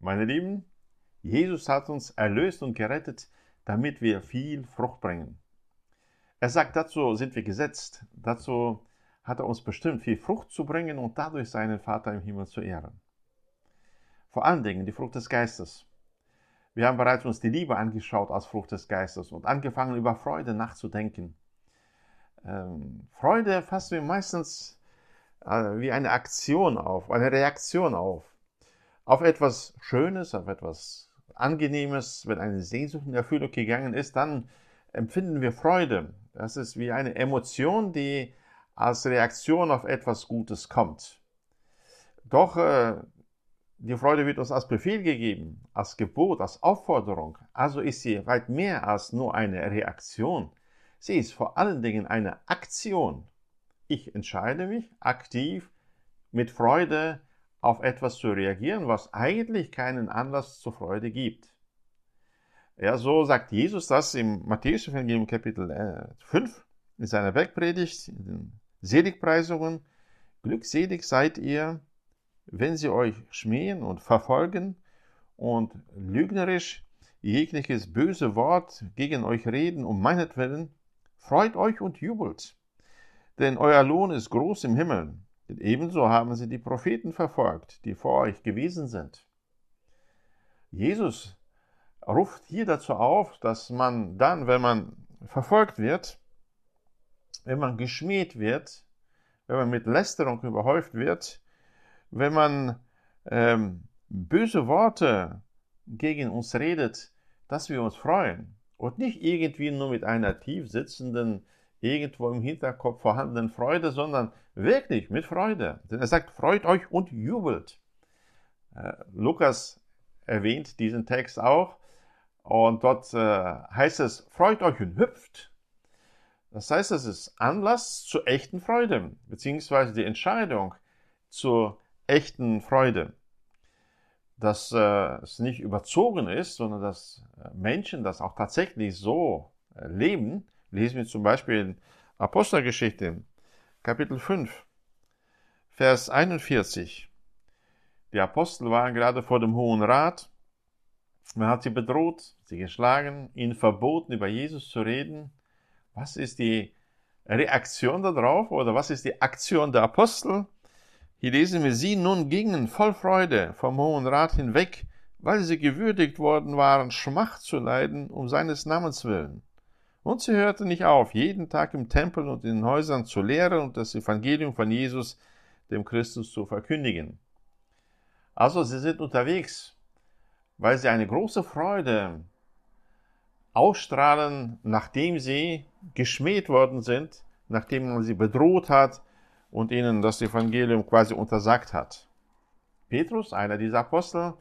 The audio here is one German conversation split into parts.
Meine Lieben, Jesus hat uns erlöst und gerettet, damit wir viel Frucht bringen. Er sagt, dazu sind wir gesetzt, dazu hat er uns bestimmt, viel Frucht zu bringen und dadurch seinen Vater im Himmel zu ehren. Vor allen Dingen die Frucht des Geistes. Wir haben bereits uns die Liebe angeschaut als Frucht des Geistes und angefangen über Freude nachzudenken. Ähm, Freude fassen wir meistens äh, wie eine Aktion auf, eine Reaktion auf. Auf etwas Schönes, auf etwas Angenehmes, wenn eine Sehnsucht in Erfüllung gegangen ist, dann empfinden wir Freude. Das ist wie eine Emotion, die als Reaktion auf etwas Gutes kommt. Doch äh, die Freude wird uns als Befehl gegeben, als Gebot, als Aufforderung. Also ist sie weit mehr als nur eine Reaktion. Sie ist vor allen Dingen eine Aktion. Ich entscheide mich aktiv mit Freude auf etwas zu reagieren, was eigentlich keinen Anlass zur Freude gibt. Ja, so sagt Jesus das im Matthäus-Evangelium Kapitel 5 äh, in seiner Bergpredigt, in den Seligpreisungen. Glückselig seid ihr, wenn sie euch schmähen und verfolgen und lügnerisch jegliches böse Wort gegen euch reden um meinetwillen, freut euch und jubelt, denn euer Lohn ist groß im Himmel, denn ebenso haben sie die Propheten verfolgt, die vor euch gewesen sind. Jesus ruft hier dazu auf, dass man dann, wenn man verfolgt wird, wenn man geschmäht wird, wenn man mit Lästerung überhäuft wird, wenn man ähm, böse Worte gegen uns redet, dass wir uns freuen und nicht irgendwie nur mit einer tief sitzenden, irgendwo im Hinterkopf vorhandenen Freude, sondern wirklich mit Freude. Denn er sagt, freut euch und jubelt. Äh, Lukas erwähnt diesen Text auch und dort äh, heißt es, freut euch und hüpft. Das heißt, es ist Anlass zur echten Freude, beziehungsweise die Entscheidung zur echten Freude. Dass äh, es nicht überzogen ist, sondern dass äh, Menschen das auch tatsächlich so äh, leben, lesen wir zum Beispiel in Apostelgeschichte, Kapitel 5, Vers 41. Die Apostel waren gerade vor dem Hohen Rat. Man hat sie bedroht, sie geschlagen, ihnen verboten, über Jesus zu reden. Was ist die Reaktion darauf oder was ist die Aktion der Apostel? Hier lesen wir, sie nun gingen voll Freude vom Hohen Rat hinweg, weil sie gewürdigt worden waren, Schmacht zu leiden um seines Namens willen. Und sie hörten nicht auf, jeden Tag im Tempel und in den Häusern zu lehren und das Evangelium von Jesus, dem Christus, zu verkündigen. Also sie sind unterwegs, weil sie eine große Freude ausstrahlen, nachdem sie geschmäht worden sind, nachdem man sie bedroht hat und ihnen das Evangelium quasi untersagt hat. Petrus, einer dieser Apostel,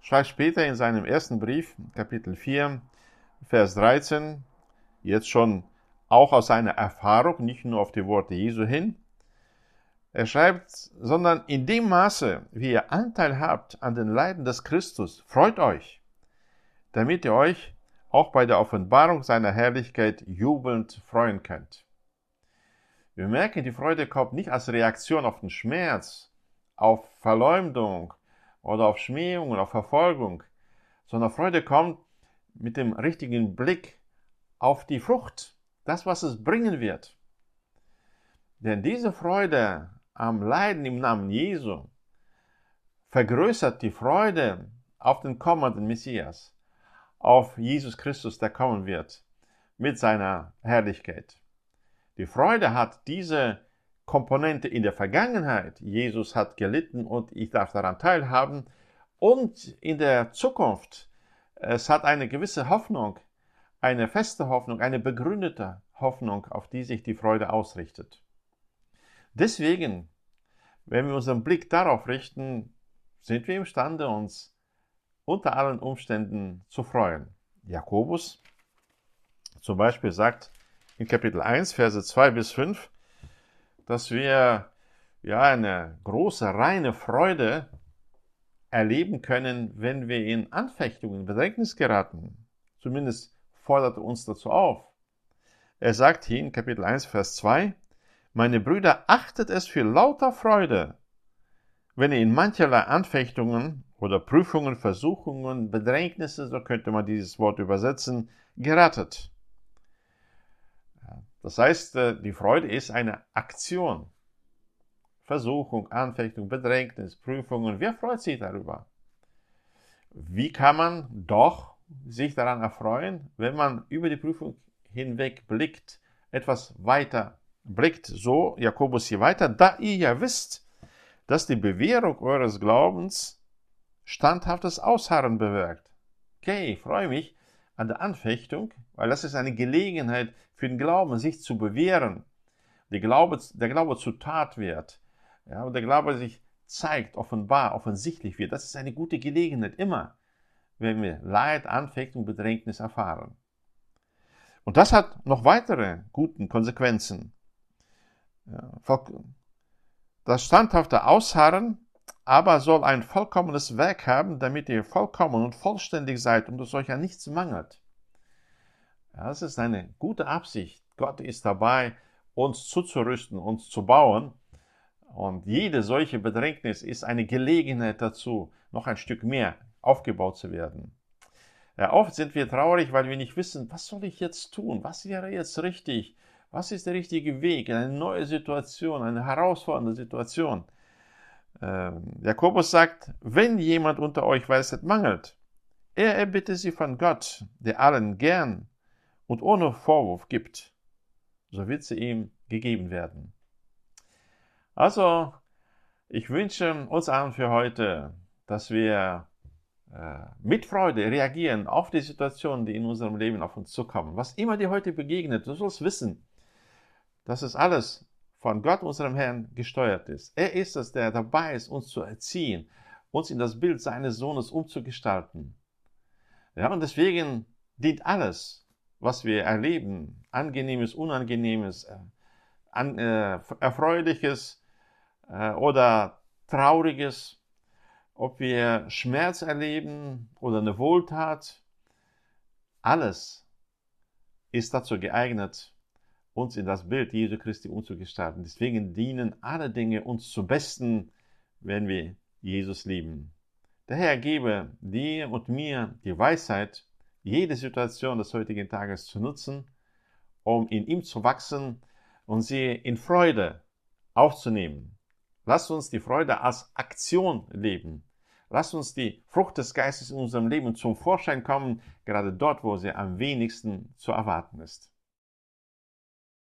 schreibt später in seinem ersten Brief, Kapitel 4, Vers 13, jetzt schon auch aus seiner Erfahrung, nicht nur auf die Worte Jesu hin, er schreibt, sondern in dem Maße, wie ihr Anteil habt an den Leiden des Christus, freut euch, damit ihr euch auch bei der Offenbarung seiner Herrlichkeit jubelnd freuen könnt. Wir merken, die Freude kommt nicht als Reaktion auf den Schmerz, auf Verleumdung oder auf Schmähung oder auf Verfolgung, sondern Freude kommt mit dem richtigen Blick auf die Frucht, das, was es bringen wird. Denn diese Freude am Leiden im Namen Jesu vergrößert die Freude auf den kommenden Messias auf Jesus Christus, der kommen wird, mit seiner Herrlichkeit. Die Freude hat diese Komponente in der Vergangenheit. Jesus hat gelitten und ich darf daran teilhaben. Und in der Zukunft. Es hat eine gewisse Hoffnung, eine feste Hoffnung, eine begründete Hoffnung, auf die sich die Freude ausrichtet. Deswegen, wenn wir unseren Blick darauf richten, sind wir imstande, uns unter allen Umständen zu freuen. Jakobus zum Beispiel sagt in Kapitel 1, Verse 2 bis 5, dass wir ja eine große, reine Freude erleben können, wenn wir in Anfechtungen, Bedrängnis geraten. Zumindest fordert er uns dazu auf. Er sagt hier in Kapitel 1, Vers 2, meine Brüder, achtet es für lauter Freude, wenn ihr in mancherlei Anfechtungen oder Prüfungen, Versuchungen, Bedrängnisse, so könnte man dieses Wort übersetzen, gerettet. Das heißt, äh, die Freude ist eine Aktion. Versuchung, Anfechtung, Bedrängnis, Prüfungen. Wer freut sich darüber? Wie kann man doch sich daran erfreuen, wenn man über die Prüfung hinweg blickt, etwas weiter blickt, so Jakobus hier weiter, da ihr ja wisst, dass die Bewährung eures Glaubens standhaftes Ausharren bewirkt. Okay, ich freue mich an der Anfechtung, weil das ist eine Gelegenheit für den Glauben, sich zu bewähren. Der Glaube, der Glaube zu Tat wird. Ja, und der Glaube sich zeigt, offenbar, offensichtlich wird. Das ist eine gute Gelegenheit, immer, wenn wir Leid, Anfechtung, Bedrängnis erfahren. Und das hat noch weitere guten Konsequenzen. Das standhafte Ausharren aber soll ein vollkommenes Werk haben, damit ihr vollkommen und vollständig seid und es euch an nichts mangelt. Das ist eine gute Absicht. Gott ist dabei, uns zuzurüsten, uns zu bauen. Und jede solche Bedrängnis ist eine Gelegenheit dazu, noch ein Stück mehr aufgebaut zu werden. Ja, oft sind wir traurig, weil wir nicht wissen, was soll ich jetzt tun? Was wäre jetzt richtig? Was ist der richtige Weg in eine neue Situation, eine herausfordernde Situation? Ähm, Jakobus sagt, wenn jemand unter euch Weisheit mangelt, er erbitte sie von Gott, der allen gern und ohne Vorwurf gibt, so wird sie ihm gegeben werden. Also, ich wünsche uns allen für heute, dass wir mit Freude reagieren auf die Situationen, die in unserem Leben auf uns zukommen. Was immer dir heute begegnet, du sollst wissen, dass es alles von Gott, unserem Herrn, gesteuert ist. Er ist es, der dabei ist, uns zu erziehen, uns in das Bild seines Sohnes umzugestalten. Ja, und deswegen dient alles, was wir erleben, angenehmes, unangenehmes, äh, an, äh, erfreuliches äh, oder trauriges, ob wir Schmerz erleben oder eine Wohltat, alles ist dazu geeignet, uns in das Bild Jesu Christi umzugestalten. Deswegen dienen alle Dinge uns zum Besten, wenn wir Jesus lieben. Der Herr gebe dir und mir die Weisheit, jede Situation des heutigen Tages zu nutzen, um in ihm zu wachsen und sie in Freude aufzunehmen. Lasst uns die Freude als Aktion leben. Lasst uns die Frucht des Geistes in unserem Leben zum Vorschein kommen, gerade dort, wo sie am wenigsten zu erwarten ist.